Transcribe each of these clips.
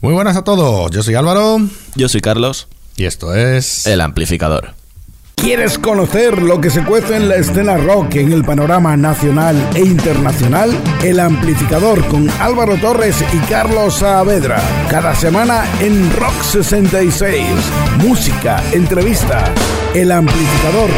Muy buenas a todos, yo soy Álvaro Yo soy Carlos, y esto es... el amplificador. ¿Quieres conocer lo que se cuece en la escena rock en el panorama nacional e internacional? El amplificador con Álvaro Torres y Carlos Saavedra. Cada semana en Rock 66. Música, entrevista. El amplificador.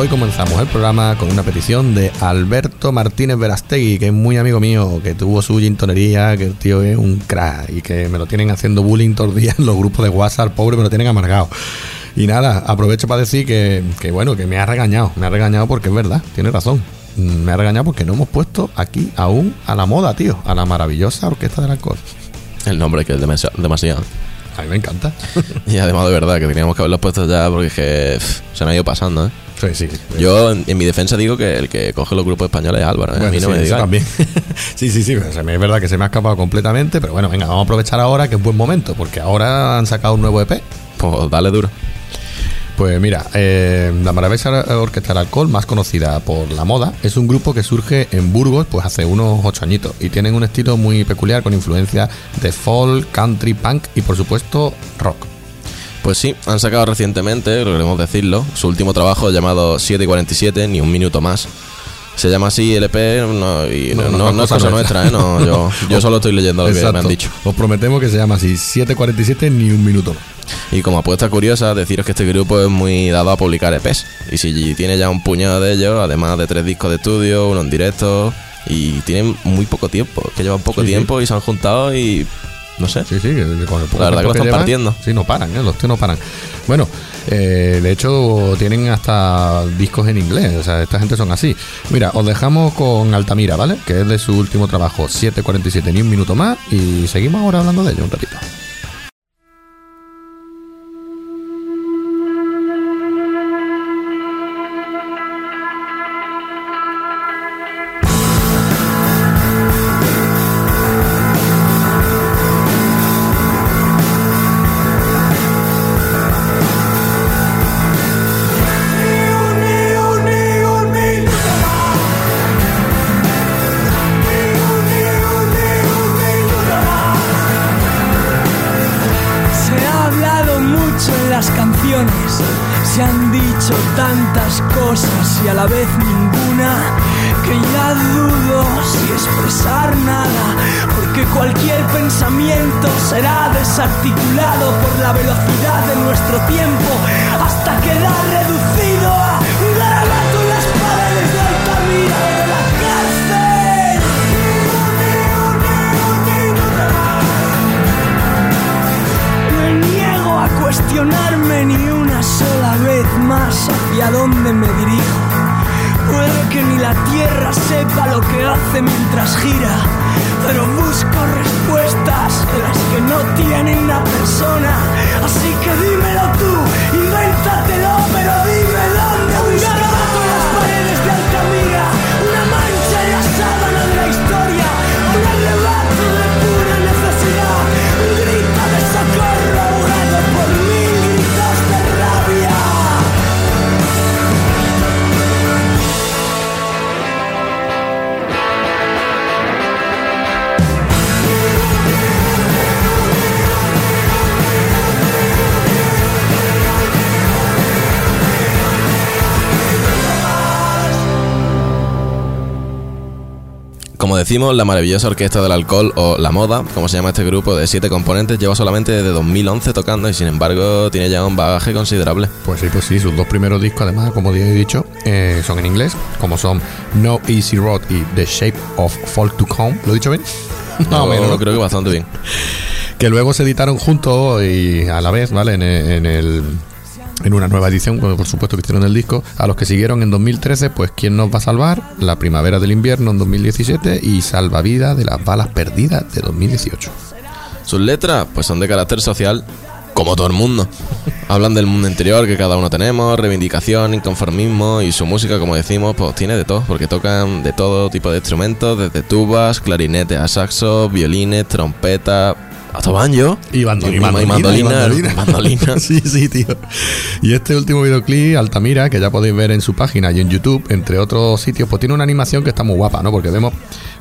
Hoy comenzamos el programa con una petición de Alberto Martínez Verastegui, que es muy amigo mío, que tuvo su gintonería, que el tío es un crack y que me lo tienen haciendo bullying todos los días en los grupos de WhatsApp, pobre, me lo tienen amargado. Y nada, aprovecho para decir que, que bueno, que me ha regañado, me ha regañado porque es verdad, tiene razón. Mm, Me ha regañado porque no hemos puesto aquí aún a la moda, tío, a la maravillosa orquesta del alcohol. El nombre que es demasi- demasiado. A mí me encanta. Y además de verdad que teníamos que haberlo puesto ya porque es que pff, se me ha ido pasando, ¿eh? Sí, sí. Yo en, en mi defensa digo que el que coge los grupos españoles es Álvaro, ¿eh? a mí no me eso digas. también. sí, sí, sí. es verdad que se me ha escapado completamente, pero bueno, venga, vamos a aprovechar ahora que es buen momento, porque ahora han sacado un nuevo EP. Pues dale duro. Pues mira, eh, la maravillosa orquesta del alcohol, más conocida por la moda, es un grupo que surge en Burgos pues hace unos ocho añitos y tienen un estilo muy peculiar con influencia de folk, country, punk y por supuesto rock. Pues sí, han sacado recientemente, queremos decirlo, su último trabajo llamado 7 y 47, ni un minuto más. Se llama así el EP no, y No, no, no, no- es cosa nuestra, ¿eh? No, yo, yo solo estoy leyendo lo que me han dicho. Os prometemos que se llama así 747 ni un minuto más. Y como apuesta curiosa, deciros que este grupo es muy dado a publicar EPs. Y si tiene ya un puñado de ellos, además de tres discos de estudio, uno en directo, y tienen muy poco tiempo, que llevan poco Sí, sí. tiempo y se han juntado y no sé. Sí, sí, con el La verdad que lo están partiendo. Sí, no paran, ¿eh? los tíos no paran. Bueno, eh, de hecho tienen hasta discos en inglés, o sea, esta gente son así. Mira, os dejamos con Altamira, ¿vale? Que es de su último trabajo, 7.47, ni un minuto más, y seguimos ahora hablando de ello un ratito. Como decimos, la maravillosa orquesta del alcohol o la moda, como se llama este grupo de siete componentes, lleva solamente desde 2011 tocando y sin embargo tiene ya un bagaje considerable. Pues sí, pues sí, sus dos primeros discos, además, como ya he dicho, eh, son en inglés, como son No Easy Road y The Shape of Folk to Come. ¿Lo he dicho bien? Más o Yo menos, ¿no? creo que bastante bien. que luego se editaron juntos y a la vez, ¿vale? En el- en una nueva edición, bueno, por supuesto que hicieron el disco, a los que siguieron en 2013, pues ¿Quién nos va a salvar? La primavera del invierno en 2017 y Salvavidas de las balas perdidas de 2018. Sus letras, pues son de carácter social, como todo el mundo. Hablan del mundo interior que cada uno tenemos, reivindicación, inconformismo y su música, como decimos, pues tiene de todo, porque tocan de todo tipo de instrumentos, desde tubas, clarinetes a saxo, violines, trompetas, Hasta banjo. Y, bando- Y- y mandolina, sí, sí, tío. Y este último videoclip, Altamira, que ya podéis ver en su página y en YouTube, entre otros sitios, pues tiene una animación que está muy guapa, ¿no? Porque vemos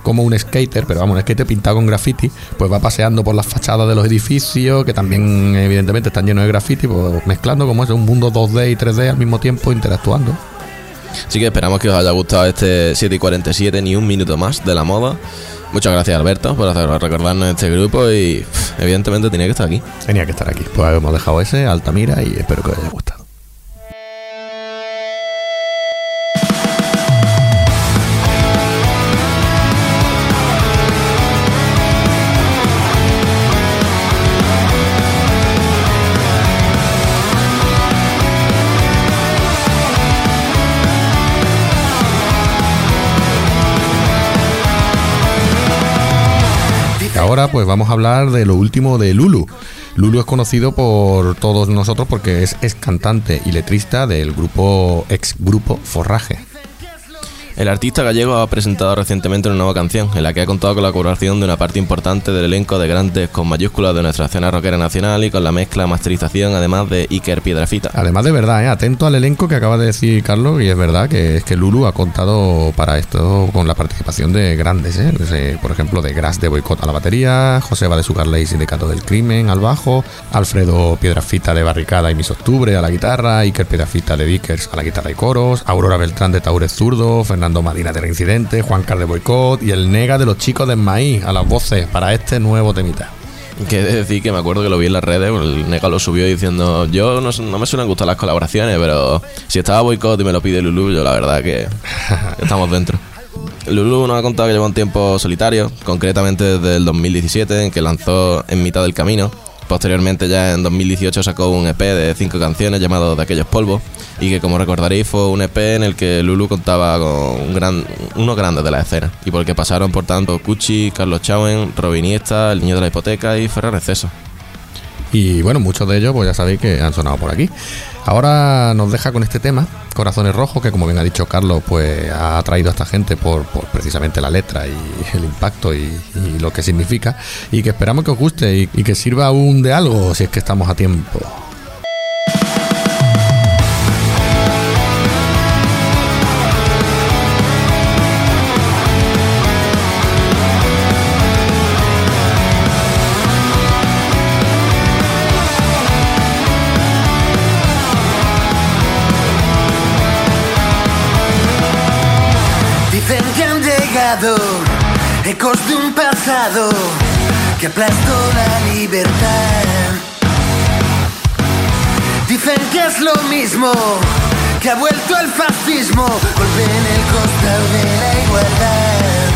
como un skater, pero vamos, un skater pintado con graffiti, pues va paseando por las fachadas de los edificios, que también evidentemente están llenos de graffiti, pues mezclando como es un mundo 2D y 3D al mismo tiempo, interactuando. Así que esperamos que os haya gustado este 7 y 47, ni un minuto más de la moda. Muchas gracias, Alberto, por recordarnos este grupo y evidentemente tenía que estar aquí. Tenía que estar aquí. Pues hemos dejado ese, Altamira, y espero que os haya gustado. Pues vamos a hablar de lo último de Lulu. Lulu es conocido por todos nosotros porque es, es cantante y letrista del grupo ex grupo Forraje. El artista gallego ha presentado recientemente una nueva canción en la que ha contado con la colaboración de una parte importante del elenco de grandes con mayúsculas de nuestra escena rockera nacional y con la mezcla masterización además de Iker Piedrafita. Además de verdad, ¿eh? atento al elenco que acaba de decir Carlos y es verdad que es que Lulu ha contado para esto con la participación de grandes, ¿eh? Pues, eh, por ejemplo de Gras de Boicot a la batería, Joseba de Sugarley Sindicato del Crimen al bajo, Alfredo Piedrafita de Barricada y Mis Octubre a la guitarra, Iker Piedrafita de Vickers a la guitarra y coros, Aurora Beltrán de Taurez Zurdo, Fernando Madina de Reincidente, Juan Carlos Boicot y el Nega de los chicos de Maíz a las voces para este nuevo temita. Que decir que me acuerdo que lo vi en las redes, el Nega lo subió diciendo, yo no, no me suelen gustar las colaboraciones, pero si estaba boicot y me lo pide Lulu, yo la verdad que estamos dentro. Lulu nos ha contado que lleva un tiempo solitario, concretamente desde el 2017, en que lanzó En mitad del camino. Posteriormente ya en 2018 sacó un EP de cinco canciones llamado De aquellos polvos y que como recordaréis fue un EP en el que Lulu contaba con un gran, unos grandes de la escena y por el que pasaron por tanto Cuchi, Carlos Chauen, Robin Iniesta, El Niño de la Hipoteca y Ferrer Exceso. Y bueno, muchos de ellos, pues ya sabéis que han sonado por aquí. Ahora nos deja con este tema, Corazones Rojos, que como bien ha dicho Carlos, pues ha atraído a esta gente por, precisamente la letra y el impacto y, y lo que significa. Y que esperamos que os guste y, y que sirva aún de algo si es que estamos a tiempo. Que aplastó la libertad. Dicen que es lo mismo, que ha vuelto el fascismo, golpe en el costado de la igualdad.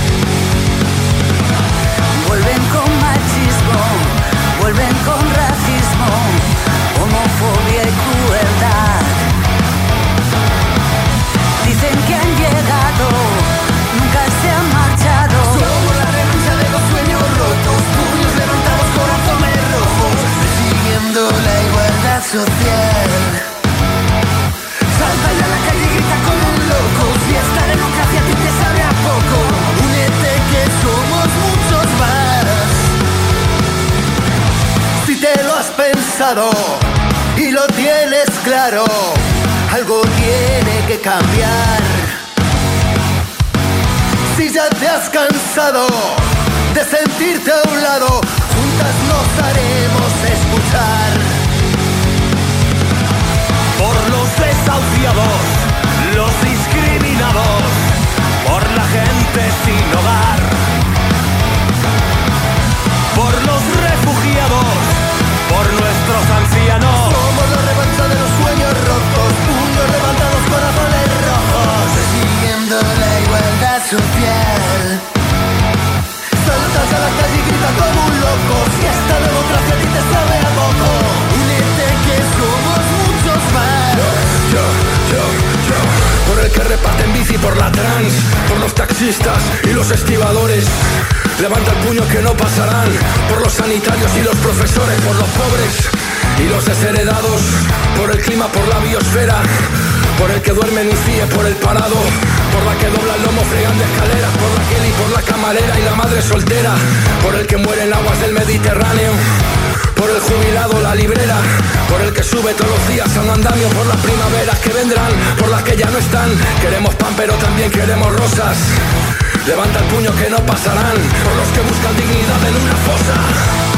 Vuelven con machismo, vuelven con racismo, homofobia y crueldad. Dicen que han llegado, social. Salta ya a la calle y grita como un loco, si esta democracia a ti te sabe a poco, únete que somos muchos más. Si te lo has pensado y lo tienes claro, algo tiene que cambiar. Si ya te has cansado de sentirte a un lado, juntas nos haremos los discriminados, por la gente sin hogar, por los refugiados, por nuestros ancianos. Somos la revancha de los sueños rotos, puños levantados, corazones rojos, persiguiendo la igualdad social. Saltas a la calle y grita como un loco, Por el que reparten bici por la trans, por los taxistas y los estibadores. Levanta el puño que no pasarán, por los sanitarios y los profesores, por los pobres y los desheredados, por el clima, por la biosfera, por el que duerme en un CIE por el parado, por la que dobla lomo fregando escaleras, por la Kelly, por la camarera y la madre soltera, por el que muere en aguas del Mediterráneo. Por el jubilado, la librera, por el que sube todos los días a un andamio, por las primaveras que vendrán, por las que ya no están. Queremos pan, pero también queremos rosas. Levanta el puño que no pasarán, por los que buscan dignidad en una fosa.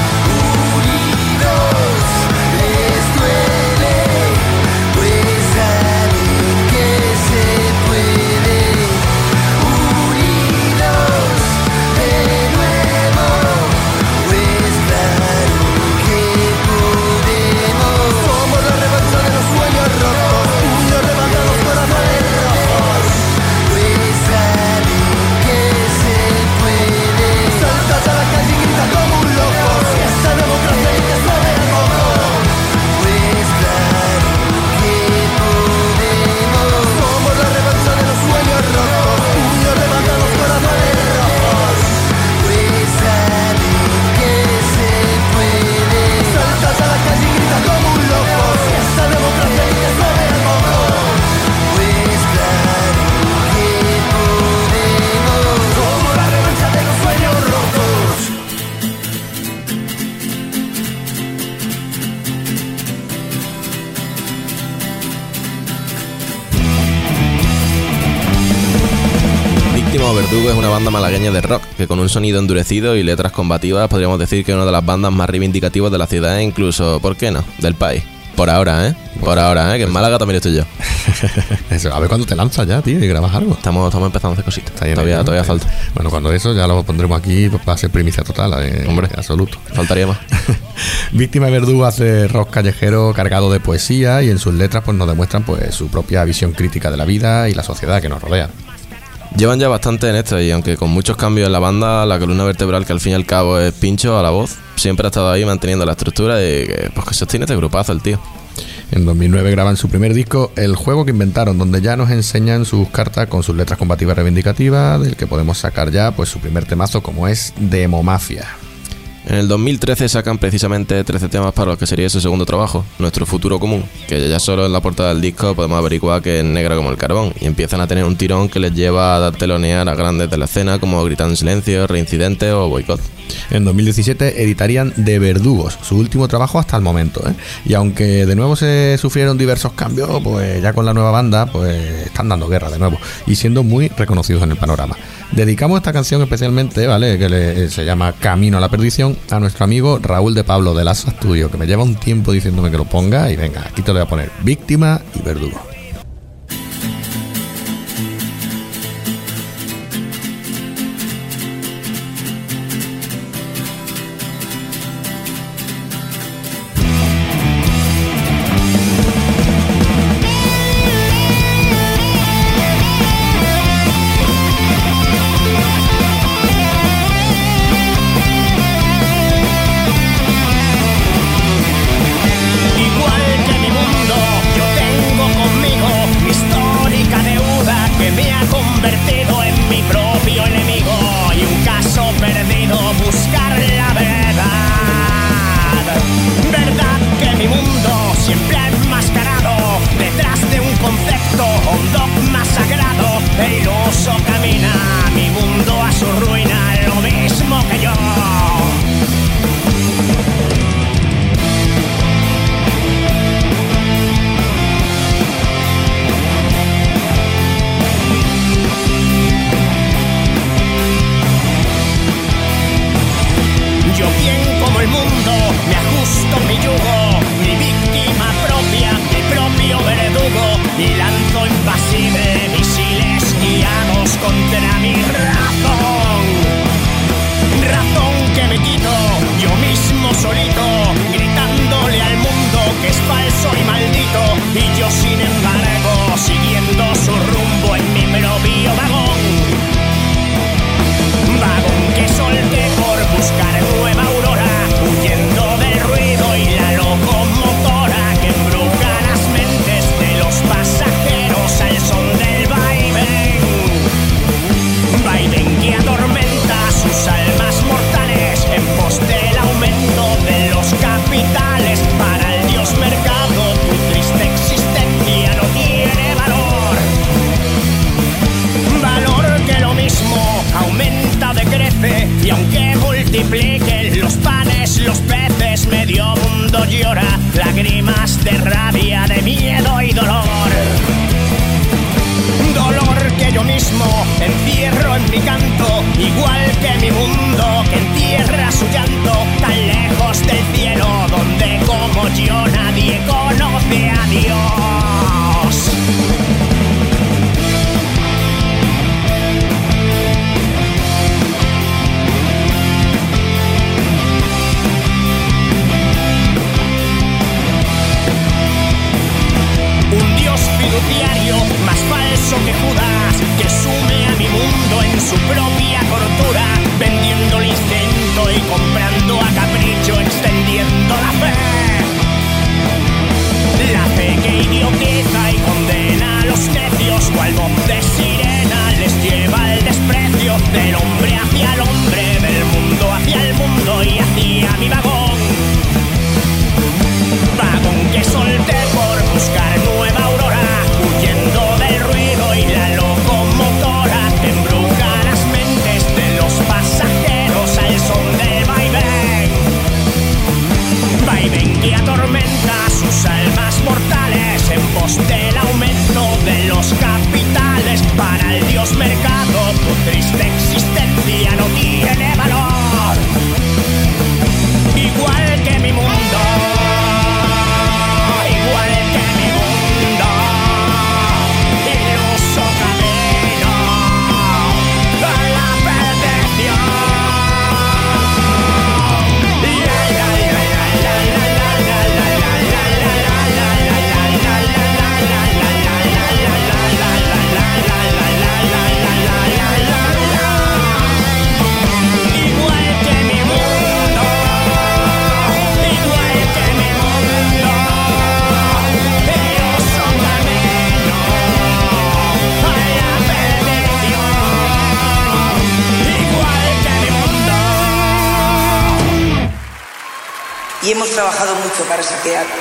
Verdugo es una banda malagueña de rock que con un sonido endurecido y letras combativas podríamos decir que es una de las bandas más reivindicativas de la ciudad e incluso, ¿por qué no?, del país. Por ahora, ¿eh? Por ahora, ¿eh? Que en Málaga también estoy yo. Eso, a ver cuándo te lanzas ya, tío, y grabas algo. Estamos, estamos empezando a hacer cositas. Todavía, todavía falta. Bueno, cuando eso ya lo pondremos aquí pues, va a ser primicia total, eh, Hombre. absoluto. Faltaría más. Víctima y Verdugo hace rock callejero cargado de poesía y en sus letras pues nos demuestran pues su propia visión crítica de la vida y la sociedad que nos rodea. Llevan ya bastante en esto y aunque con muchos cambios en la banda, la columna vertebral que al fin y al cabo es pincho a la voz, siempre ha estado ahí manteniendo la estructura y que, pues que sostiene este grupazo el tío. En 2009 graban su primer disco, El juego que inventaron, donde ya nos enseñan sus cartas con sus letras combativas reivindicativas, del que podemos sacar ya pues su primer temazo como es Demo Mafia. En el 2013 sacan precisamente 13 temas para lo que sería su segundo trabajo, Nuestro Futuro Común, que ya solo en la portada del disco podemos averiguar que es negra como el carbón, y empiezan a tener un tirón que les lleva a telonear a grandes de la escena como Gritan en Silencio, Reincidente o Boicot. En 2017 editarían De Verdugos, su último trabajo hasta el momento. ¿eh? Y aunque de nuevo se sufrieron diversos cambios, pues ya con la nueva banda, pues están dando guerra de nuevo y siendo muy reconocidos en el panorama. Dedicamos esta canción especialmente, ¿vale? Que le- se llama Camino a la Perdición, a nuestro amigo Raúl de Pablo de Lazo Studio, que me lleva un tiempo diciéndome que lo ponga y venga, aquí te lo voy a poner. Víctima y Verdugo.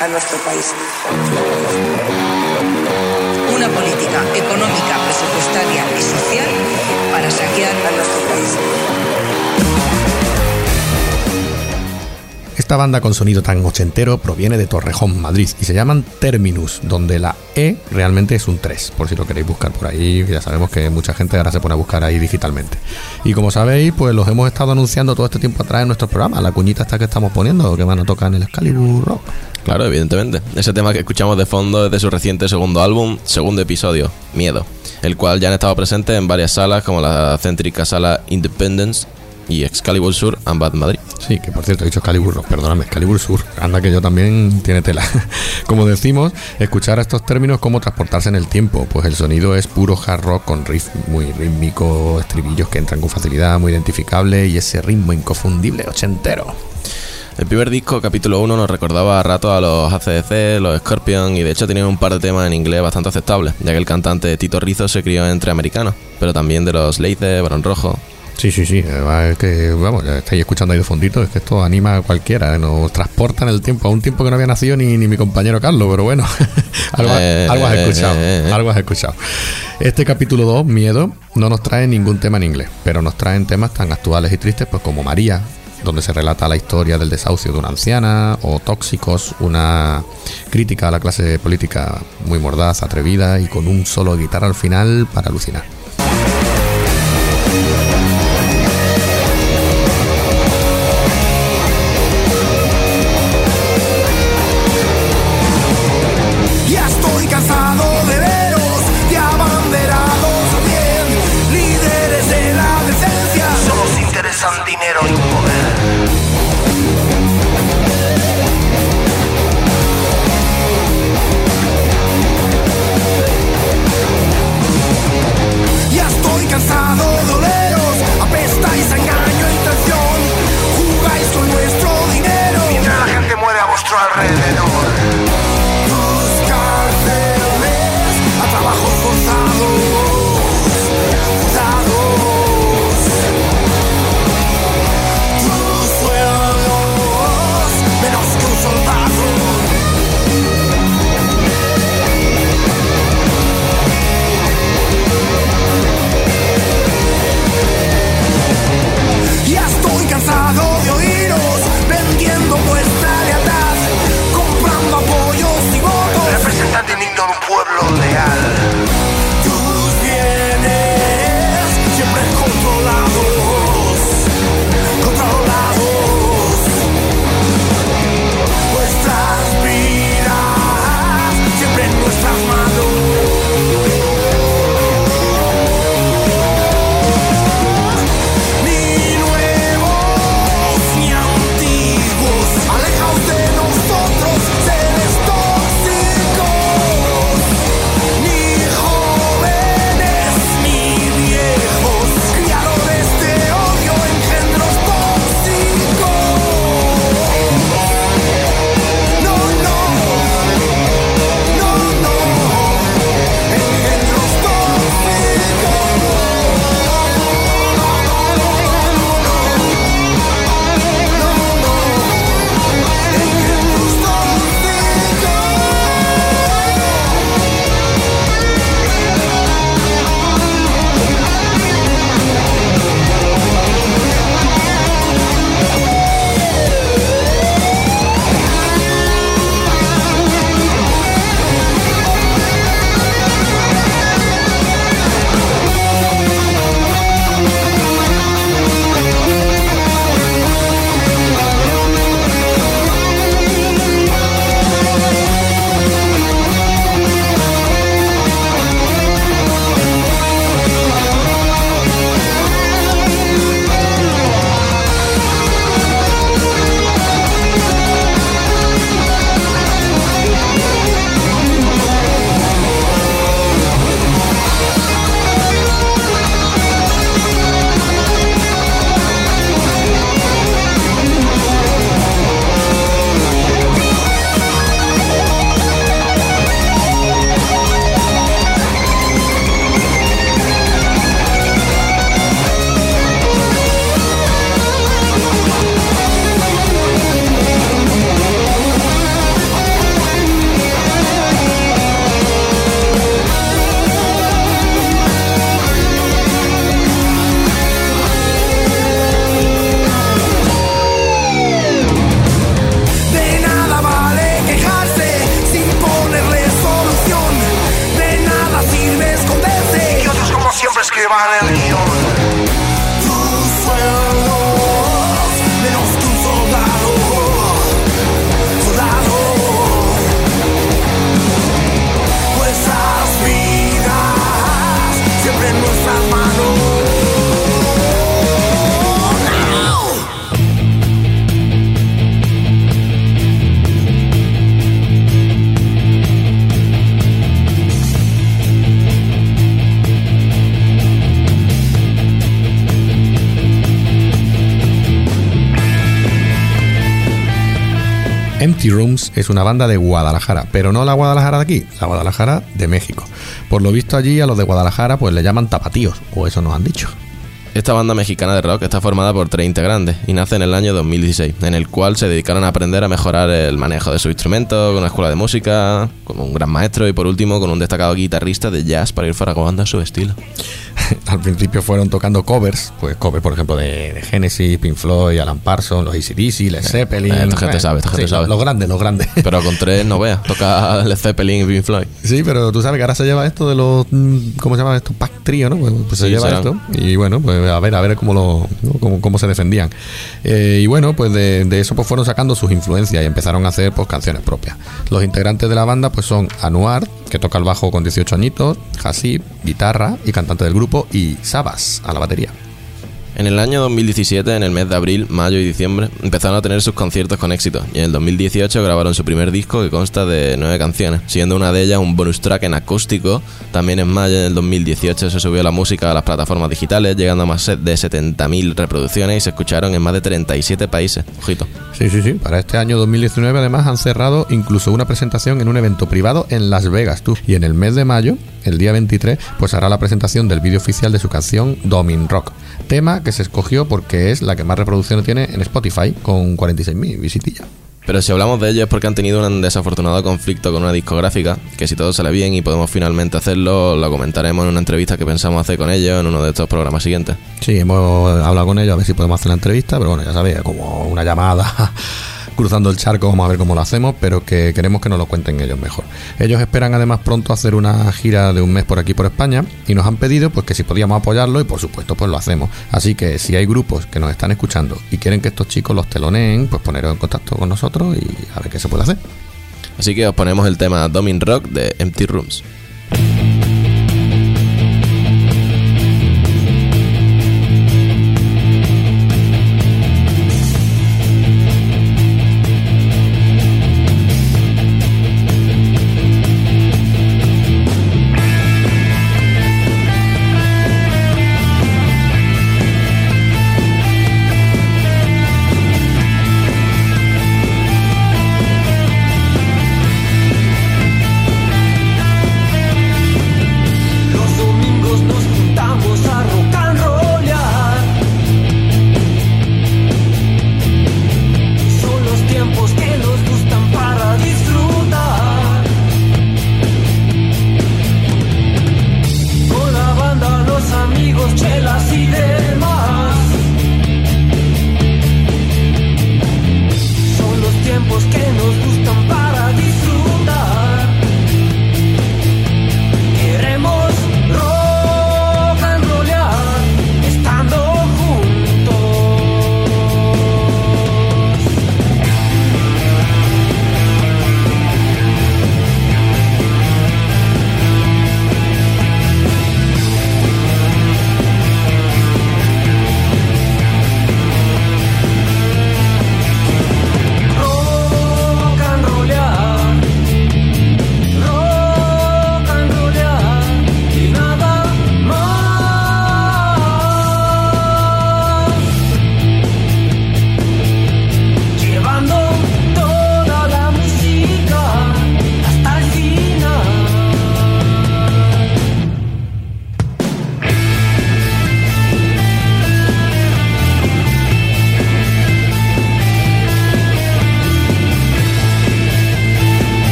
A nuestro país. Esta banda con sonido tan ochentero proviene de Torrejón, Madrid, y se llaman Terminus, donde la E realmente es un 3, por si lo queréis buscar por ahí, ya sabemos que mucha gente ahora se pone a buscar ahí digitalmente. Y como sabéis, pues los hemos estado anunciando todo este tiempo atrás en nuestros programas, la cuñita esta que estamos poniendo, que van a tocar en el Excalibur Rock. Claro, evidentemente. Ese tema que escuchamos de fondo es de su reciente segundo álbum, segundo episodio, Miedo, el cual ya han estado presentes en varias salas como la céntrica sala Independence y Excalibur Sur Ambat Madrid. Sí, que por cierto he dicho Excalibur Rock, perdóname, Excalibur Sur. Anda que yo también tiene tela. Como decimos, escuchar a estos términos como transportarse en el tiempo, pues el sonido es puro hard rock con riff muy rítmico, estribillos que entran con facilidad, muy identificable y ese ritmo inconfundible ochentero. El primer disco, capítulo 1, nos recordaba a rato a los ACDC, los Scorpion y de hecho tenía un par de temas en inglés bastante aceptables, ya que el cantante Tito Rizzo se crió entre americanos, pero también de los Leice, Barón Rojo. Sí, sí, sí. además Es que, vamos, ya estáis escuchando ahí de fondito. Es que esto anima a cualquiera. ¿eh? Nos transporta en el tiempo. A un tiempo que no había nacido ni, ni mi compañero Carlos, pero bueno. algo, Eh, algo has eh, escuchado. eh, eh. Algo has escuchado. Este capítulo 2, Miedo, no nos trae ningún tema en inglés, pero nos traen temas tan actuales y tristes pues como María, donde se relata la historia del desahucio de una anciana, o Tóxicos, una crítica a la clase política muy mordaz, atrevida y con un solo guitarra al final para alucinar. Es una banda de Guadalajara, pero no la Guadalajara de aquí, la Guadalajara de México. Por lo visto allí a los de Guadalajara pues le llaman tapatíos, o eso nos han dicho. Esta banda mexicana de rock está formada por tres integrantes y nace en el año 2016, en el cual se dedicaron a aprender a mejorar el manejo de su instrumento con una escuela de música, con un gran maestro y por último con un destacado guitarrista de jazz para ir faragobando a su estilo. Al principio fueron tocando covers, pues covers por ejemplo de, de Genesis, Pink Floyd, Alan Parsons, los ACDC, Led Zeppelin. eh, esta gente sabe, esta gente Sí, sabe. Los grandes, los grandes. Pero con tres no veas, toca Led Zeppelin y Pink Floyd. Sí, pero tú sabes que ahora se lleva esto de los. mm, ¿Cómo se llama esto? Pack trío, ¿no? Pues, pues se lleva esto. Y bueno, pues a ver, a ver cómo lo ¿no? cómo, cómo se defendían. Eh, y bueno, pues de, de eso pues fueron sacando sus influencias y empezaron a hacer pues canciones propias. Los integrantes de la banda pues son Anuar, que toca el bajo con 18 añitos, Hasib, guitarra y cantante del grupo, y Sabas a la batería. En el año 2017, en el mes de abril, mayo y diciembre, empezaron a tener sus conciertos con éxito y en el 2018 grabaron su primer disco que consta de nueve canciones, siendo una de ellas un bonus track en acústico. También en mayo del 2018 se subió la música a las plataformas digitales, llegando a más de 70.000 reproducciones y se escucharon en más de 37 países. Ojito. Sí, sí, sí. Para este año 2019 además han cerrado incluso una presentación en un evento privado en Las Vegas, tú. Y en el mes de mayo, el día 23, pues hará la presentación del vídeo oficial de su canción Domin Rock. Tema que se escogió porque es la que más reproducciones tiene en Spotify, con 46.000 visitillas. Pero si hablamos de ello es porque han tenido un desafortunado conflicto con una discográfica, que si todo sale bien y podemos finalmente hacerlo, lo comentaremos en una entrevista que pensamos hacer con ellos en uno de estos programas siguientes. Sí, hemos hablado con ellos a ver si podemos hacer la entrevista, pero bueno, ya sabéis, como una llamada cruzando el charco, vamos a ver cómo lo hacemos, pero que queremos que nos lo cuenten ellos mejor. Ellos esperan además pronto hacer una gira de un mes por aquí por España y nos han pedido pues que si podíamos apoyarlo y por supuesto pues lo hacemos. Así que si hay grupos que nos están escuchando y quieren que estos chicos los teloneen, pues poneros en contacto con nosotros y a ver qué se puede hacer. Así que os ponemos el tema Domin Rock de Empty Rooms.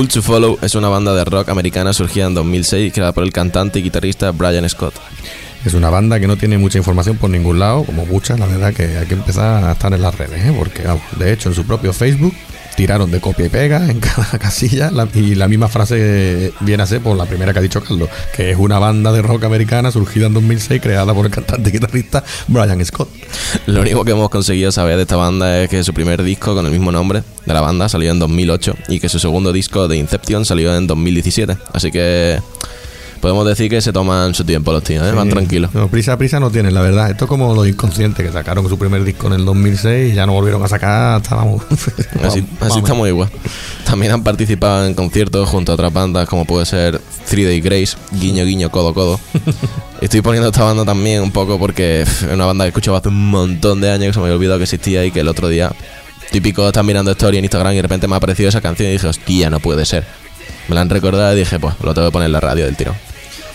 Cool to Follow es una banda de rock americana surgida en 2006 creada por el cantante y guitarrista Brian Scott. Es una banda que no tiene mucha información por ningún lado, como muchas, la verdad que hay que empezar a estar en las redes, ¿eh? porque de hecho en su propio Facebook tiraron de copia y pega en cada casilla la- y la misma frase viene a ser por la primera que ha dicho Carlos, que es una banda de rock americana surgida en 2006 creada por el cantante y guitarrista Brian Scott. Lo único que hemos conseguido saber de esta banda es que su primer disco con el mismo nombre de la banda salió en 2008 y que su segundo disco de Inception salió en 2017. Así que podemos decir que se toman su tiempo los tíos, ¿eh? van tranquilos. No, prisa, prisa no tienen, la verdad. Esto es como los inconscientes que sacaron su primer disco en el 2006 y ya no volvieron a sacar hasta vamos. Así, así estamos igual. También han participado en conciertos junto a otras bandas como puede ser Three Day Grace, Guiño Guiño Codo Codo. Estoy poniendo esta banda también un poco porque es una banda que he escuchado hace un montón de años que se me había olvidado que existía y que el otro día, típico, estaba mirando story en Instagram y de repente me ha aparecido esa canción y dije, hostia, no puede ser. Me la han recordado y dije, pues lo tengo que poner en la radio del tiro.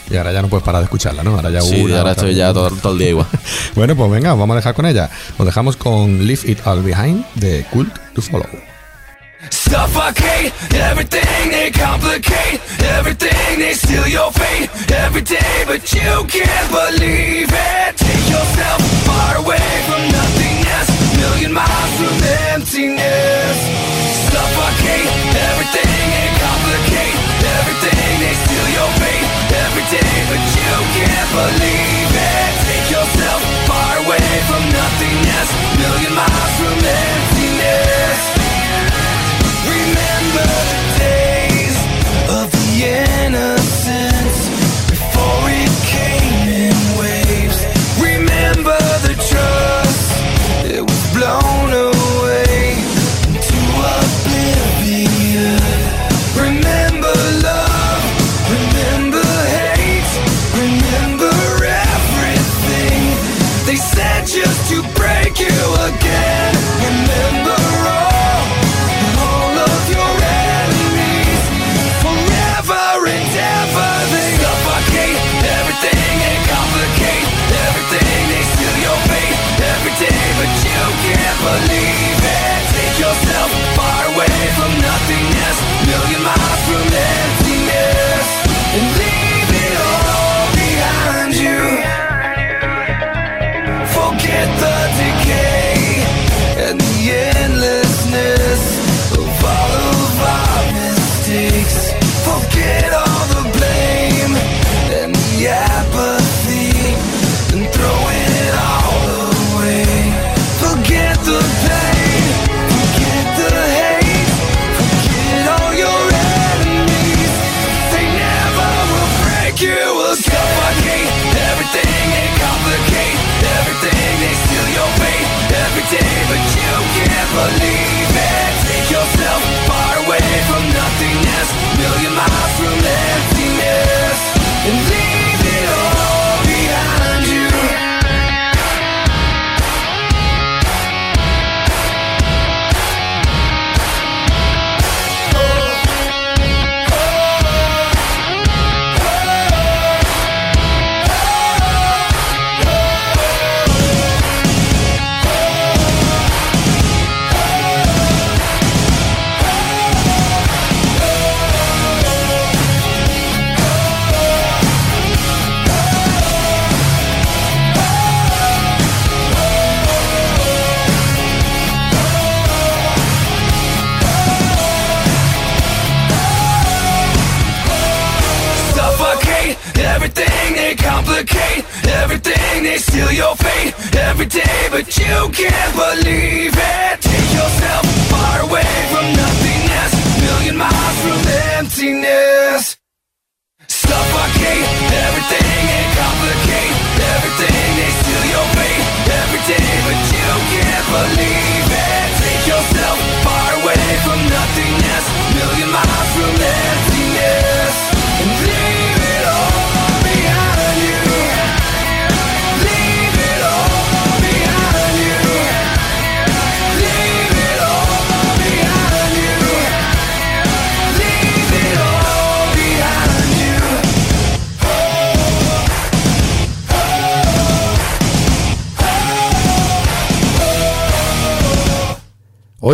Y ahora ya no puedes parar de escucharla, ¿no? Ahora ya Sí, una, ahora estoy ya todo, todo el día igual. Bueno, pues venga, vamos a dejar con ella. Nos dejamos con Leave It All Behind de Cult to Follow. Suffocate everything they complicate, everything they steal your fate every day, but you can't believe it. Take yourself far away from nothingness, million miles from emptiness. Believe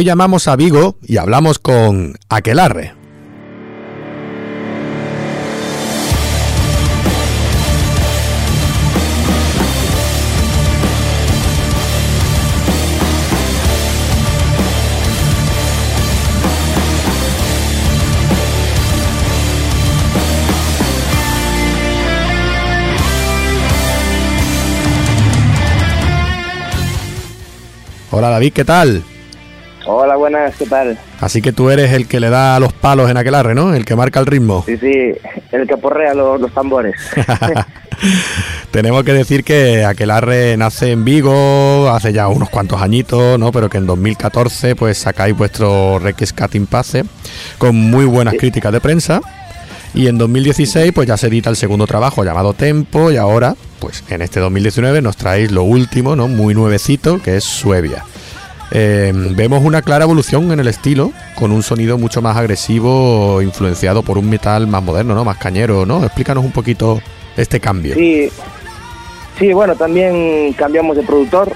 Hoy llamamos a Vigo y hablamos con Aquelarre. Hola David, ¿qué tal? Hola, buenas, ¿qué tal? Así que tú eres el que le da los palos en aquelarre, ¿no? El que marca el ritmo. Sí, sí, el que porrea los, los tambores. Tenemos que decir que Aquelarre nace en Vigo hace ya unos cuantos añitos, ¿no? Pero que en 2014 pues sacáis vuestro Requescat Pace con muy buenas críticas de prensa. Y en 2016 pues ya se edita el segundo trabajo llamado Tempo y ahora pues en este 2019 nos traéis lo último, ¿no? Muy nuevecito que es Suevia. Eh, vemos una clara evolución en el estilo, con un sonido mucho más agresivo, influenciado por un metal más moderno, ¿no? Más cañero, ¿no? Explícanos un poquito este cambio. Sí, sí, bueno, también cambiamos de productor,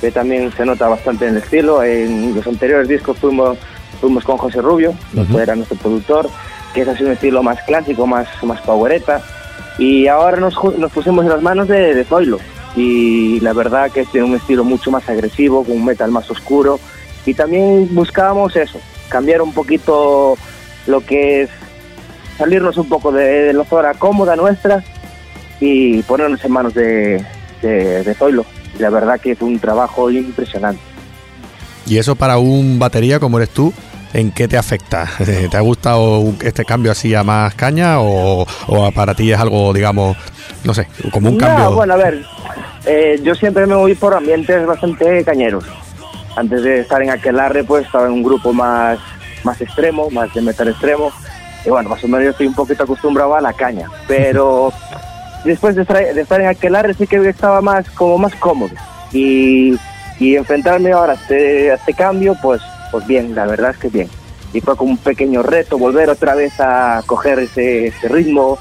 que también se nota bastante en el estilo. En los anteriores discos fuimos, fuimos con José Rubio, que era nuestro productor, que es así un estilo más clásico, más, más powereta. Y ahora nos, nos pusimos en las manos de, de Zoilo. Y la verdad que tiene un estilo mucho más agresivo, con un metal más oscuro. Y también buscábamos eso, cambiar un poquito lo que es salirnos un poco de, de la zona cómoda nuestra y ponernos en manos de, de, de Zoilo. La verdad que fue un trabajo impresionante. Y eso para un batería como eres tú, ¿en qué te afecta? ¿Te ha gustado este cambio así a más caña o, o para ti es algo, digamos, no sé, como un No, cambio? bueno, a ver, eh, yo siempre me voy por ambientes bastante cañeros. Antes de estar en Aquelarre, pues estaba en un grupo más, más extremo, más de metal extremo. Y bueno, más o menos yo estoy un poquito acostumbrado a la caña. Pero después de estar, de estar en Aquelarre sí que estaba más como más cómodo. Y, y enfrentarme ahora a este, a este cambio, pues, pues bien, la verdad es que bien. Y fue como un pequeño reto volver otra vez a coger ese, ese ritmo,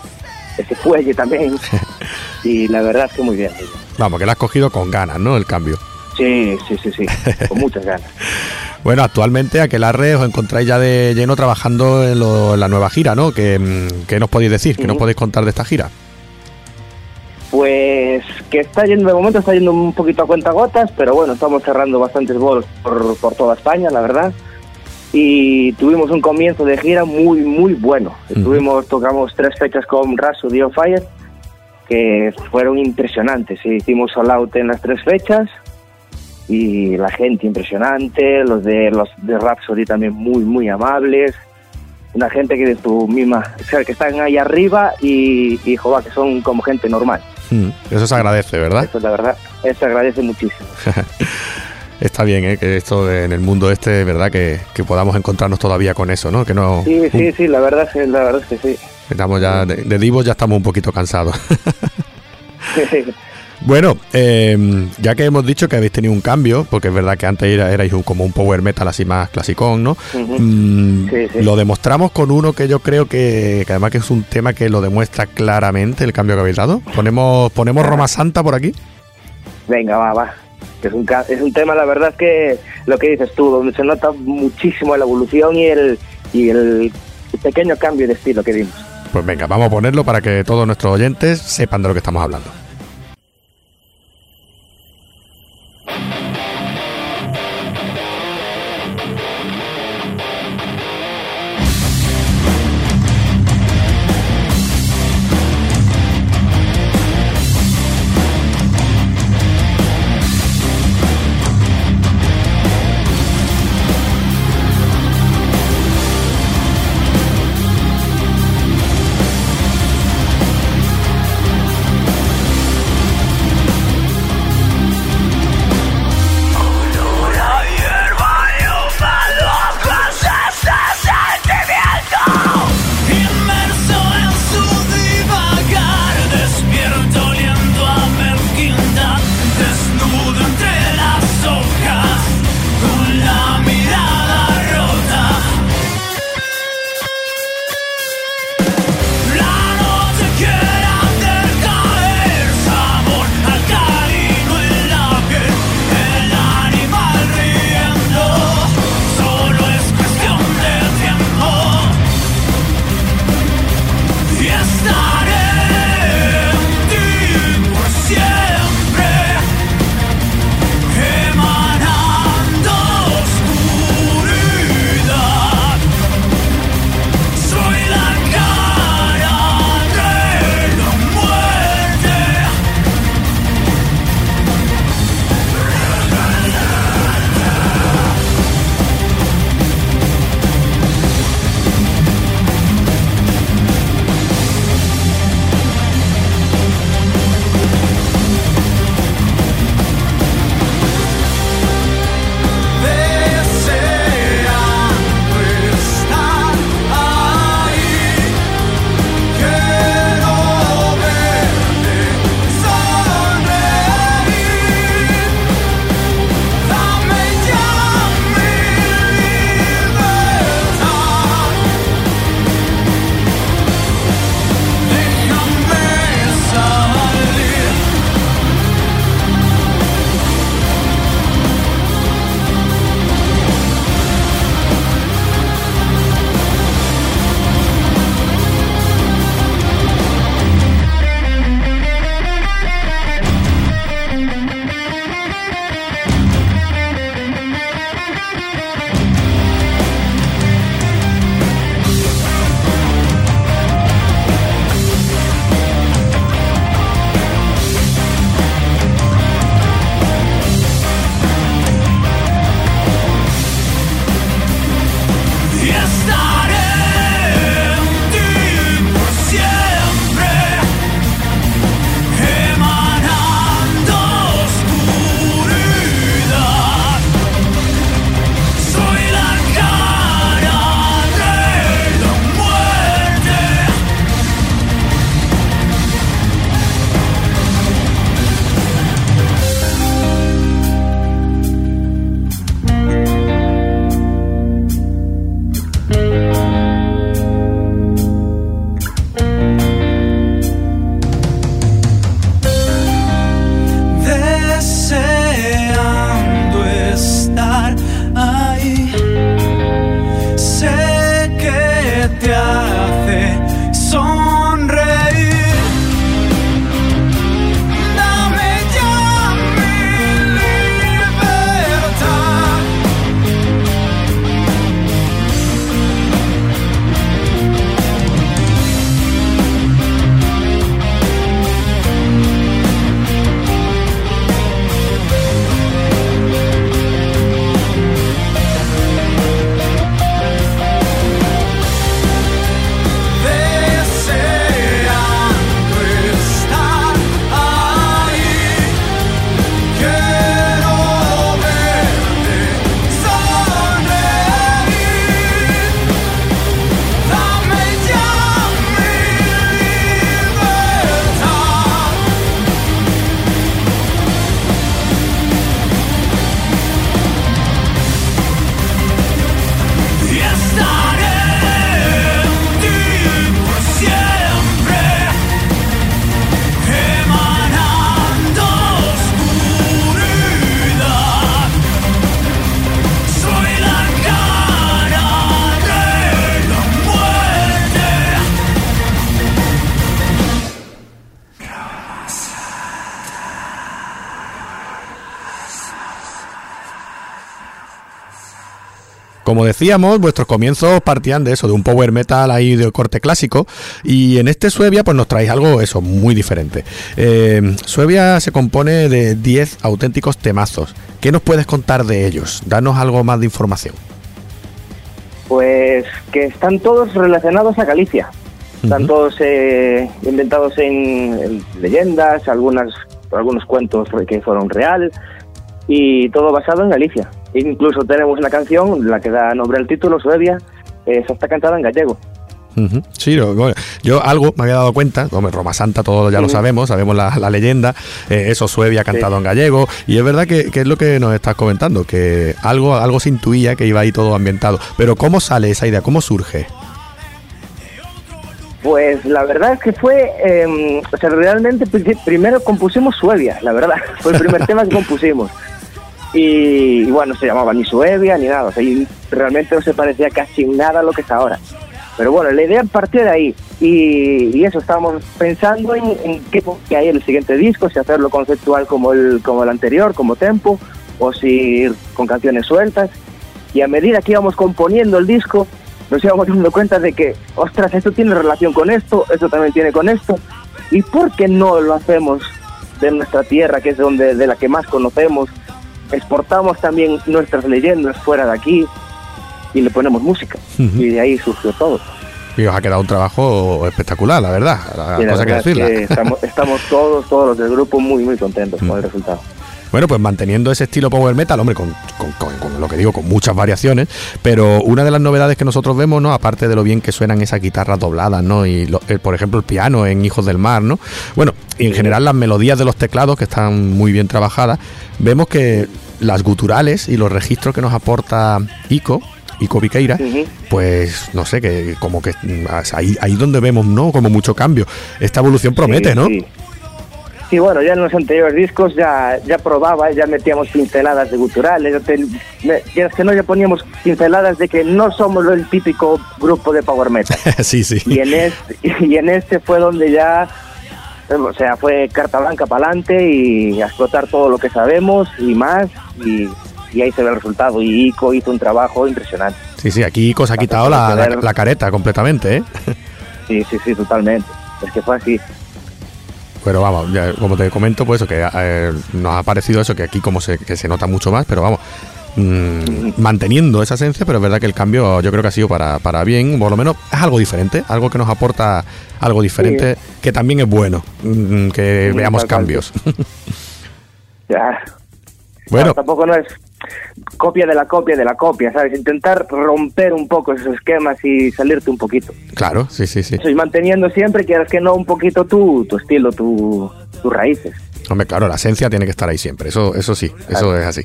ese fuelle también. y la verdad es que muy bien. Vamos, que lo has cogido con ganas, ¿no? El cambio. Sí, sí, sí, sí, con muchas ganas. Bueno, actualmente Aquelarre os encontráis ya de lleno trabajando en, lo- en la nueva gira, ¿no? ¿Qué, mm, qué nos podéis decir? ¿Qué nos podéis contar de esta gira? Pues que está yendo, de momento está yendo un poquito a cuenta gotas, pero bueno, estamos cerrando bastantes bolos por, por toda España, la verdad. Y tuvimos un comienzo de gira muy, muy bueno. Tuvimos, tocamos tres fechas con Raso Dio Fire, que fueron impresionantes. Hicimos all out en las tres fechas y la gente impresionante, los de los de Rhapsody también muy, muy amables. Una gente que de tu misma, o sea, que están ahí arriba y, y que son como gente normal. Mm, Eso se agradece, ¿verdad? Eso la verdad, eso agradece muchísimo. Está bien, ¿eh? Que esto de- en el mundo este, ¿verdad? Que, que podamos encontrarnos todavía con eso, ¿no? Que no... Sí, un- sí, sí, la verdad, es que- la verdad es que sí. Estamos ya, de, de divos ya estamos un poquito cansados. Bueno, eh, ya que hemos dicho que habéis tenido un cambio, porque es verdad que antes era, erais un- como un power metal así más clasicón, ¿no? Mm, Sí, sí. Lo demostramos con uno que yo creo que, que además que es un tema que lo demuestra claramente el cambio que habéis dado. Ponemos, ponemos Roma Santa por aquí. Venga, va, va. Es un, es un tema, la verdad, que lo que dices tú, donde se nota muchísimo la evolución y el, y el pequeño cambio de estilo que dimos. Pues venga, vamos a ponerlo para que todos nuestros oyentes sepan de lo que estamos hablando. Thank you. Como decíamos, vuestros comienzos partían de eso, de un power metal ahí de corte clásico, y en este Suevia pues nos traéis algo eso, muy diferente. Eh, Suevia se compone de 10 auténticos temazos. ¿Qué nos puedes contar de ellos? Danos algo más de información. Pues que están todos relacionados a Galicia. Están todos eh, inventados en, en leyendas, algunas, algunos cuentos que fueron real y todo basado en Galicia. Incluso tenemos una canción, la que da nombre al título, Suevia, eh, esa está cantada en gallego. Sí, bueno, yo algo me había dado cuenta, hombre, Roma Santa todos ya lo sabemos, sabemos la, la leyenda, eh, eso Suevia cantado en gallego, y es verdad que, que es lo que nos estás comentando, que algo, algo se intuía que iba ahí todo ambientado. Pero ¿cómo sale esa idea? ¿Cómo surge? Pues la verdad es que fue, eh, o sea, realmente pri- primero compusimos Suevia, la verdad, fue el primer tema que compusimos. Y, y bueno, se llamaba ni Suevia ni nada, o sea, y realmente no se parecía casi nada a lo que es ahora. Pero bueno, la idea partió de ahí y, eso, estábamos pensando en, qué hay en el siguiente disco, si hacerlo conceptual como el, como el anterior, como Tempo, o si ir con canciones sueltas. Y a medida que íbamos componiendo el disco, nos íbamos dando cuenta de que, ostras, esto tiene relación con esto, esto también tiene con esto. ¿Y por qué no lo hacemos de nuestra tierra, que es donde de la que más conocemos? Exportamos también nuestras leyendas fuera de aquí y le ponemos música. Y de ahí surgió todo. Y os ha quedado un trabajo espectacular, la verdad, la Y la cosa que verdad es decirla. que estamos, estamos todos, todos los del grupo muy, muy contentos con el resultado. Bueno, pues manteniendo ese estilo power metal, hombre, con, con- con- con lo que digo, con muchas variaciones, pero una de las novedades que nosotros vemos, ¿no? Aparte de lo bien que suenan esas guitarras dobladas, ¿no? Y, lo- eh, por ejemplo, el piano en Hijos del Mar, ¿no? Bueno, y en general las melodías de los teclados, que están muy bien trabajadas, vemos que las guturales y los registros que nos aporta Ico, Ico Viqueira, Ujú. pues, no sé, que como que mm, ahí, ahí donde vemos, ¿no? Como mucho cambio. Esta evolución promete, Sí, ¿no? Sí. Sí, bueno, ya en los anteriores discos ya, ya probaba, ya metíamos pinceladas de guturales, ya, te- me- quieras que no, ya poníamos pinceladas de que no somos el típico grupo de power metal. sí, sí. y en este, y en este fue donde ya, o sea, fue carta blanca para adelante y a explotar todo lo que sabemos y más, y, y ahí se ve el resultado. Y Ico hizo un trabajo impresionante. Sí, sí, aquí Ico se ha quitado la, la- la careta completamente, ¿eh? Sí, sí, sí, totalmente. Es que fue así. Pero vamos, ya, como te comento, pues eso, que eh, nos ha parecido eso, que aquí como se, que se nota mucho más, pero vamos, mm, manteniendo esa esencia, pero es verdad que el cambio yo creo que ha sido para, para bien, por lo menos es algo diferente, algo que nos aporta algo diferente, que también es bueno, mm, que Sí, veamos cambios. Ya. Bueno. No, tampoco no es copia de la copia de la copia, ¿sabes? Intentar romper un poco esos esquemas y salirte un poquito. claro, sí, sí, sí. Eso, y manteniendo siempre, quieras que no, un poquito tu, tu estilo, tu, tus raíces. Hombre, claro, la esencia tiene que estar ahí siempre, eso, eso sí, eso es así.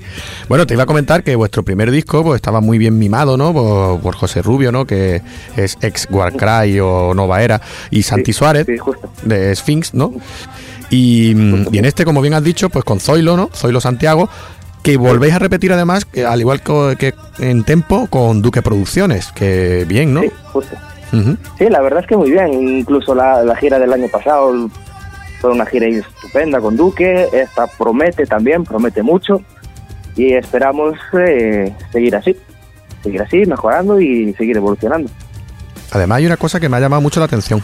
Bueno, te iba a comentar que vuestro primer disco pues, estaba muy bien mimado, ¿no? Por, por José Rubio, ¿no? Que es ex Warcry o Nova Era, y Santi Suárez, sí, de Sphinx, ¿no? Y, mm, y en este, como bien has dicho, pues con Zoilo, ¿no? Zoilo Santiago, que volvéis a repetir además, al igual que, en Tempo, con Duque Producciones, que bien, ¿no? Sí, justo. Sí, la verdad es que muy bien. Incluso la, la gira del año pasado fue una gira estupenda con Duque. Esta promete también, promete mucho. Y esperamos eh, seguir así. Seguir así, mejorando y seguir evolucionando. Además hay una cosa que me ha llamado mucho la atención.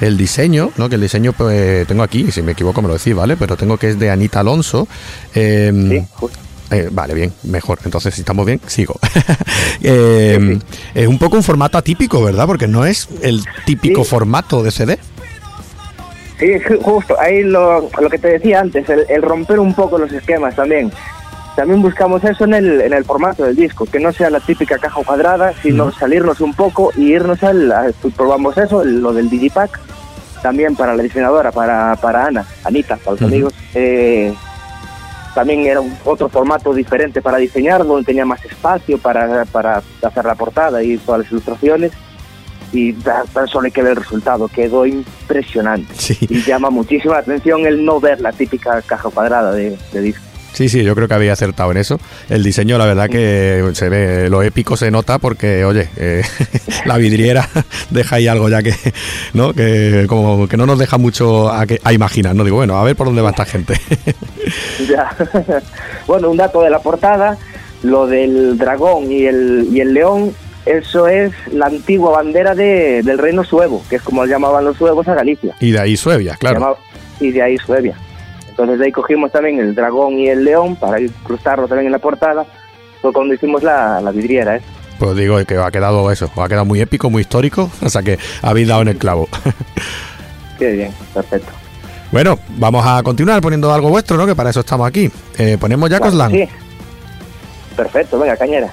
El diseño, ¿no? Que el diseño pues, tengo aquí, si me equivoco me lo decís, ¿vale? Pero tengo que es de Anita Alonso. Eh, Sí, justo. Eh, vale, bien, mejor. Entonces, si estamos bien, sigo. Eh, Es un poco un formato atípico, ¿verdad? Porque no es el típico Sí. formato de CD. Sí, ju- justo. Ahí lo, lo que te decía antes, el, el romper un poco los esquemas también. También buscamos eso en el, en el formato del disco, que no sea la típica caja cuadrada, sino salirnos un poco y irnos al... a- probamos eso, lo del Digipack, también para la diseñadora, para, para Ana, Anita, para los amigos. Eh, también era un- otro formato diferente para diseñar, donde tenía más espacio para, para hacer la portada y todas las ilustraciones. Y ta- tan solo hay que ver el resultado, quedó impresionante. Sí. Y llama muchísimo la atención el no ver la típica caja cuadrada de, de disco. Sí, sí, yo creo que había acertado en eso. El diseño, la verdad que se ve, lo épico se nota porque, oye, eh, la vidriera deja ahí algo ya que, ¿no? Que como que no nos deja mucho a, que- a imaginar, ¿no? Digo, bueno, a ver por dónde va esta gente. Ya. bueno, un dato de la portada. lo del dragón y el, y el león, eso es la antigua bandera de- del reino suevo, que es como llamaban los suevos a Galicia. Y de ahí Suevia, claro. Llamaba- y de ahí Suevia. Entonces ahí cogimos también el dragón y el león para incrustarlo también en la portada. Fue cuando hicimos la, la vidriera, ¿eh? Pues digo que ha quedado eso, ha quedado muy épico, muy histórico, o sea que habéis dado en el clavo. Qué bien, perfecto. bueno, vamos a continuar poniendo algo vuestro, ¿no? Que para eso estamos aquí. Eh, ponemos ya Claro, Coslan. sí. Perfecto, venga, cañera.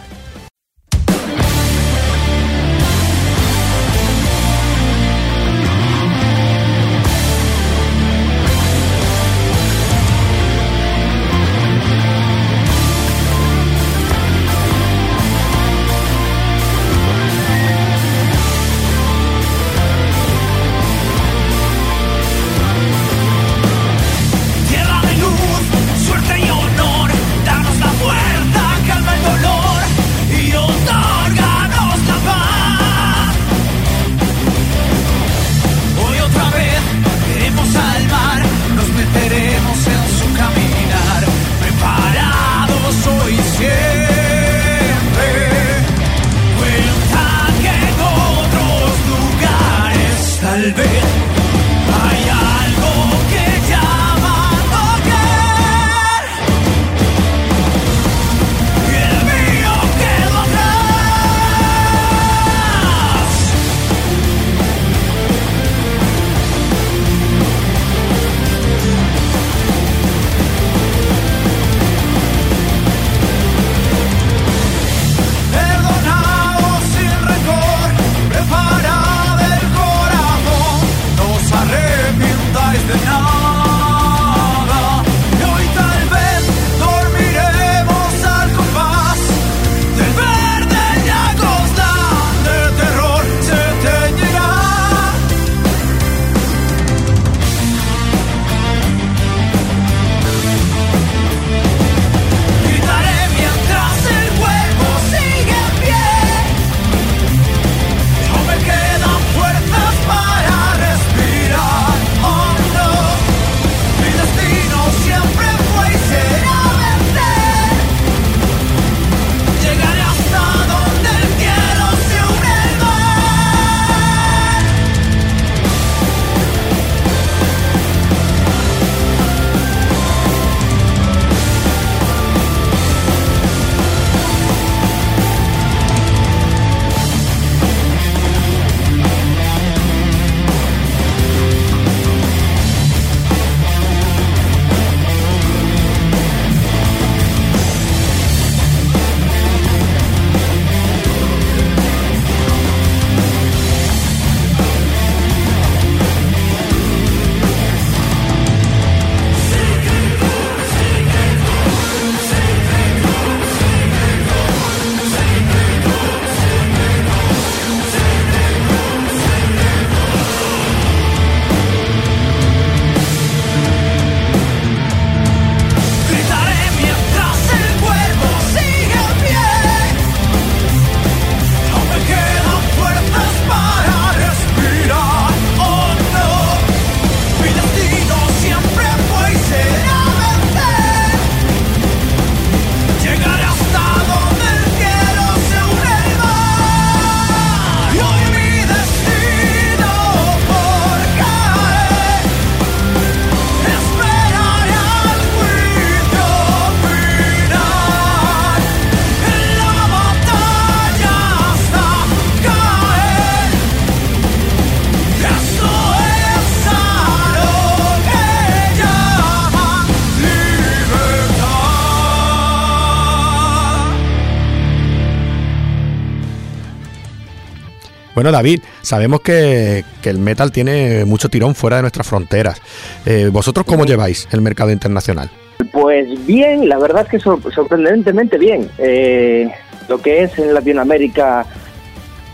Bueno, David, sabemos que, que el metal tiene mucho tirón fuera de nuestras fronteras. Eh, ¿Vosotros cómo lleváis el mercado internacional? Pues bien, la verdad es que sor- sorprendentemente bien. Eh, lo que es en Latinoamérica,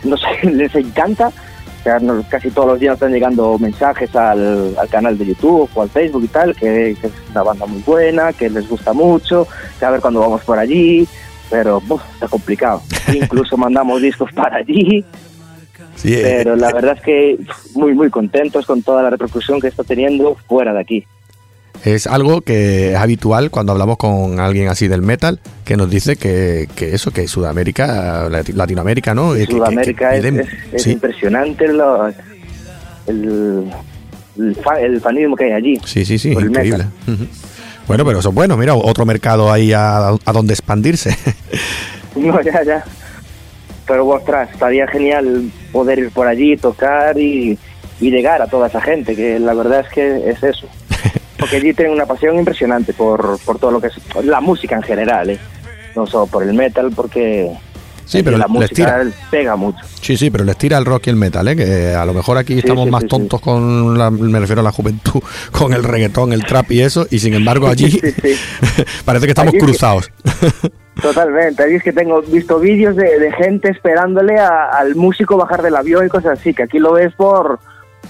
no sé, les encanta. O sea, casi todos los días están llegando mensajes al, al canal de YouTube o al Facebook y tal, que, que es una banda muy buena, que les gusta mucho, que a ver cuándo vamos por allí, pero buf, está complicado. Incluso mandamos discos para allí, Sí, eh, pero la verdad es que muy, muy contentos con toda la repercusión que está teniendo fuera de aquí. es algo que es habitual cuando hablamos con alguien así del metal, que nos dice que, que eso, que Sudamérica, Lati- Latinoamérica, ¿no? Eh, que- Sudamérica que es, sí, impresionante lo- el, el, fa- el fanismo que hay allí. sí, sí, sí, increíble. Bueno, pero eso es bueno, mira, otro mercado ahí a, a donde expandirse. No, ya, ya. Pero ostras, estaría genial poder ir por allí, tocar y, y llegar a toda esa gente, que la verdad es que es eso. Porque allí tienen una pasión impresionante por, por todo lo que es la música en general, ¿eh? no solo por el metal, porque Sí, pero la les tira. música pega mucho. Sí, sí, pero les tira el rock y el metal, ¿eh? que a lo mejor aquí estamos sí, más sí, tontos con, la, me refiero a la juventud, con el reggaetón, el trap y eso, y sin embargo allí parece que estamos Allí cruzados. Totalmente, allí es que tengo visto vídeos de, de gente esperándole a- al músico bajar del avión y cosas así, que aquí lo ves por,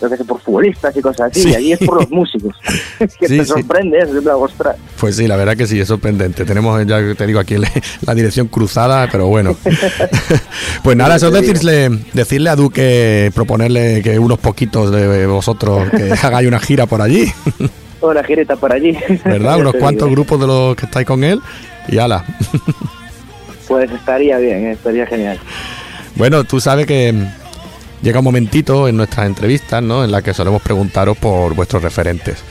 yo qué sé, por futbolistas y cosas así, Sí. y allí es por los músicos. Es que Sí, te sí. sorprende eso, es la ostras. Pues sí, la verdad que sí, es sorprendente. Tenemos, ya te digo, aquí la, la dirección cruzada, pero bueno. pues nada, eso es decirle, decirle a Duque, proponerle que unos poquitos de vosotros que hagáis una gira por allí, Una girita por allí. ¿verdad? Unos cuantos grupos de los que estáis con él y ala. Pues estaría bien, eh, estaría genial. Bueno, tú sabes que mm, llega un momentito en nuestras entrevistas, ¿no? En la que solemos preguntaros por vuestros referentes.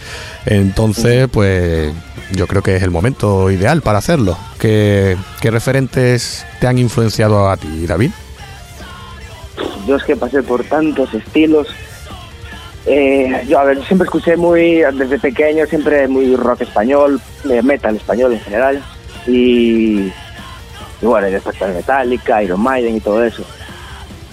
Entonces, pues yo creo que es el momento ideal para hacerlo. ¿Qué, qué referentes te han influenciado a ti, David? Yo es que pasé por tantos estilos. Eh, yo, a ver, siempre escuché muy, desde pequeño, siempre muy rock español, eh, metal español en general. Y, y bueno, y después también Metallica, Iron Maiden y todo eso.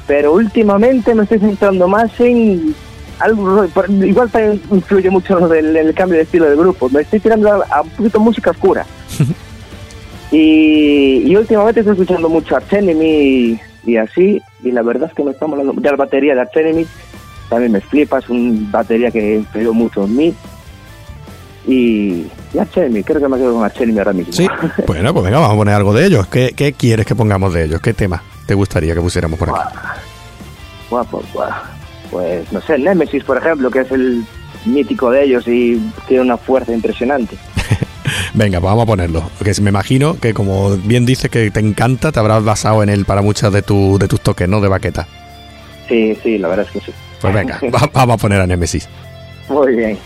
Pero últimamente me estoy centrando más en algo, igual también influye mucho del el cambio de estilo del grupo. Me estoy tirando a, a un poquito música oscura. y, y últimamente estoy escuchando mucho Arch Enemy y, y así. Y la verdad es que me está molando. Ya la batería de Arch Enemy también me flipa, es una batería que influyó mucho en mí. Y, y creo que me quedo con Arch Enemy ahora mismo. Sí. Bueno, pues venga, vamos a poner algo de ellos. ¿Qué, qué quieres que pongamos de ellos? ¿Qué tema te gustaría que pusiéramos por aquí? Guapo, guau. Pues no sé, Nemesis, por ejemplo, que es el mítico de ellos y tiene una fuerza impresionante. Venga, pues vamos a ponerlo. Que me imagino que como bien dices que te encanta, te habrás basado en él para muchas de, tu, de tus toques, ¿no? De baqueta. Sí, sí, la verdad es que sí. Pues venga, va- vamos a poner a Nemesis. Muy bien.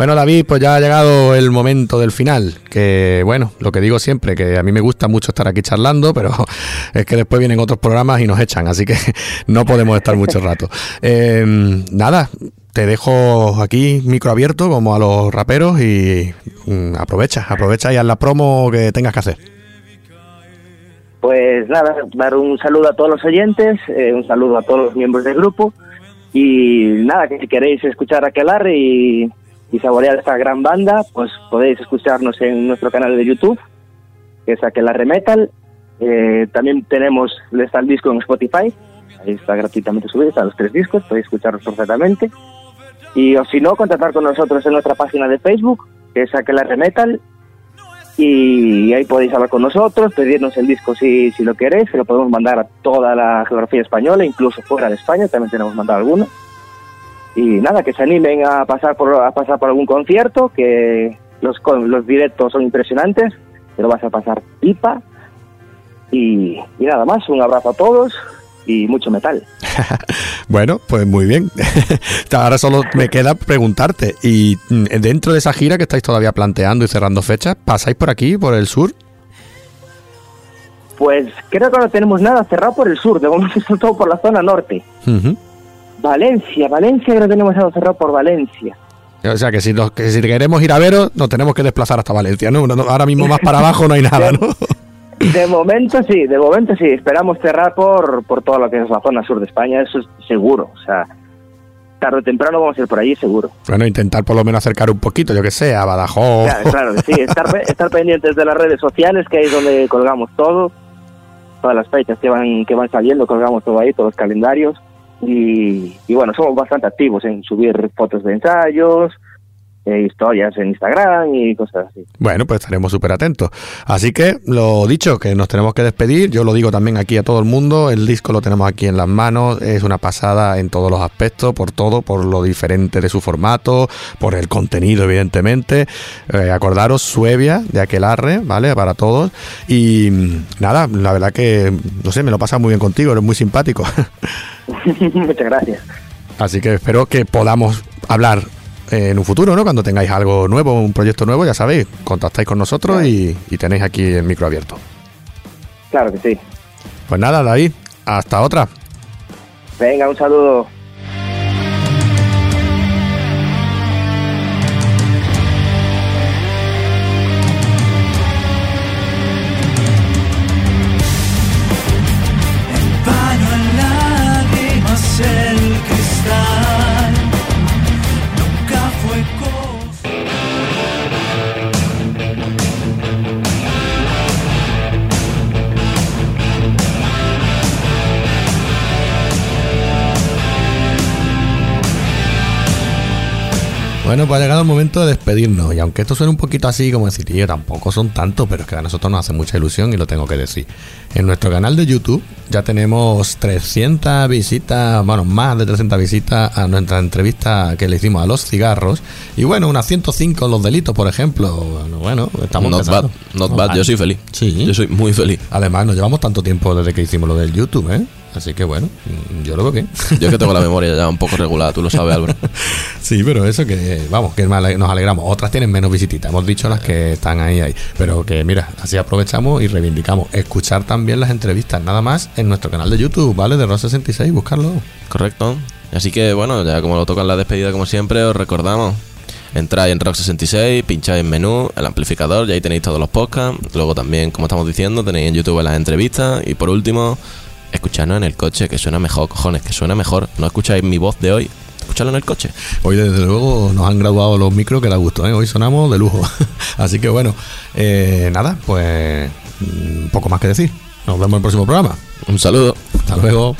Bueno, David, pues ya ha llegado el momento del final. Que bueno, lo que digo siempre, que a mí me gusta mucho estar aquí charlando, pero es que después vienen otros programas y nos echan, así que no podemos estar mucho rato. Eh, nada, te dejo aquí micro abierto como a los raperos y mm, aprovecha, aprovecha y haz la promo que tengas que hacer. Pues nada, dar un saludo a todos los oyentes, eh, un saludo a todos los miembros del grupo y nada, que si queréis escuchar a Aquelarre y, y saborear esta gran banda, pues podéis escucharnos en nuestro canal de YouTube, que es Aquelarre Metal. Eh, también tenemos, está el disco en Spotify, ahí está gratuitamente subido, están los tres discos, podéis escucharlos perfectamente. Y o si no, contactar con nosotros en nuestra página de Facebook, que es Aquelarre Metal, y ahí podéis hablar con nosotros, pedirnos el disco si, si lo queréis, que lo podemos mandar a toda la geografía española, incluso fuera de España, también tenemos mandado alguno. Y nada, que se animen a pasar por, a pasar por algún concierto, que los, con- los directos son impresionantes, te lo vas a pasar pipa. Y, y nada más, un abrazo a todos y mucho metal. Bueno, pues muy bien. Ahora solo me queda preguntarte, y mm, dentro de esa gira que estáis todavía planteando y cerrando fechas, ¿pasáis por aquí, por el sur? Pues creo que no tenemos nada cerrado por el sur, de momento todo por la zona norte. Ujú. Valencia, Valencia que no tenemos cerrado por Valencia. O sea que si, nos, que si queremos ir a veros, nos tenemos que desplazar hasta Valencia, ¿no? Ahora mismo más para abajo no hay nada, ¿no? De momento sí, de momento sí. Esperamos cerrar por, por todo lo que es la zona sur de España, eso es seguro. O sea, tarde o temprano vamos a ir por allí seguro. Bueno, intentar por lo menos acercar un poquito, yo que sé, a Badajoz. Claro, claro sí, estar, estar pendientes de las redes sociales, que ahí es donde colgamos todo, todas las fechas que van, que van saliendo, colgamos todo ahí, todos los calendarios. Y, y bueno, somos bastante activos en subir fotos de ensayos, eh, historias en Instagram y cosas así. Bueno, pues estaremos súper atentos. Así que, lo dicho, que nos tenemos que despedir. Yo lo digo también aquí a todo el mundo. El disco lo tenemos aquí en las manos. Es una pasada en todos los aspectos, por todo, por lo diferente de su formato, por el contenido, evidentemente. Eh, acordaros, Suevia, de Aquelarre, ¿vale? Para todos. Y mm, nada, la verdad que, no sé, me lo pasa muy bien contigo. Eres muy simpático. Muchas gracias. Así que espero que podamos hablar en un futuro, ¿no? Cuando tengáis algo nuevo, un proyecto nuevo, ya sabéis, contactáis con nosotros y, y tenéis aquí el micro abierto. Claro que sí. Pues nada, David, hasta otra. Venga, un saludo. Bueno, pues ha llegado el momento de despedirnos. Y aunque esto suene un poquito así, como decir, "Tío, tampoco son tantos, pero es que a nosotros nos hace mucha ilusión y lo tengo que decir. En nuestro canal de YouTube ya tenemos 300 visitas, bueno, más de 300 visitas a nuestra entrevista que le hicimos a los cigarros. Y bueno, unas 105 los delitos, por ejemplo. Bueno, Bueno, estamos Not bad, empezando. not bad. Yo soy feliz. Sí. Yo soy muy feliz. Además, nos llevamos tanto tiempo desde que hicimos lo del YouTube, ¿eh? Así que bueno, mm, yo lo veo bien. Yo es que tengo la memoria ya un poco regulada, tú lo sabes, Álvaro. Sí, pero eso que, vamos, que nos alegramos. Otras tienen menos visititas, hemos dicho las que están ahí, ahí. Pero que, mira, así aprovechamos y reivindicamos. Escuchar también las entrevistas, nada más, en nuestro canal de YouTube, ¿vale? De Ross66, buscarlo. Correcto. Así que bueno, ya como lo tocan la despedida como siempre, os recordamos. Entráis en Rock 66, pincháis en menú, el amplificador, y ahí tenéis todos los podcasts. Luego también, como estamos diciendo, tenéis en YouTube las entrevistas. Y por último, escuchadnos en el coche, que suena mejor, cojones, que suena mejor. No escucháis mi voz de hoy, escuchadlo en el coche. Hoy, desde luego, nos han graduado los micros que da gusto, ¿eh? Hoy sonamos de lujo. Así que bueno, eh, nada, pues mm, poco más que decir. Nos vemos en el próximo programa. Un saludo. Hasta luego.